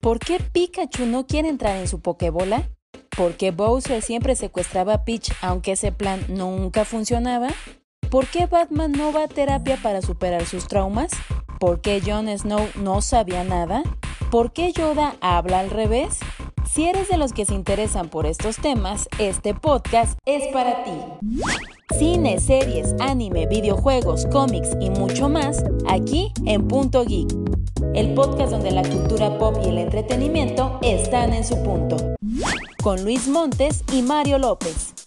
¿Por qué Pikachu no quiere entrar en su Pokébola? ¿Por qué Bowser siempre secuestraba a Peach aunque ese plan nunca funcionaba? ¿Por qué Batman no va a terapia para superar sus traumas? ¿Por qué Jon Snow no sabía nada? ¿Por qué Yoda habla al revés? Si eres de los que se interesan por estos temas, este podcast es para ti. Cine, series, anime, videojuegos, cómics y mucho más, aquí en Punto Geek. El podcast donde la cultura pop y el entretenimiento están en su punto. Con Luis Montes y Mario López.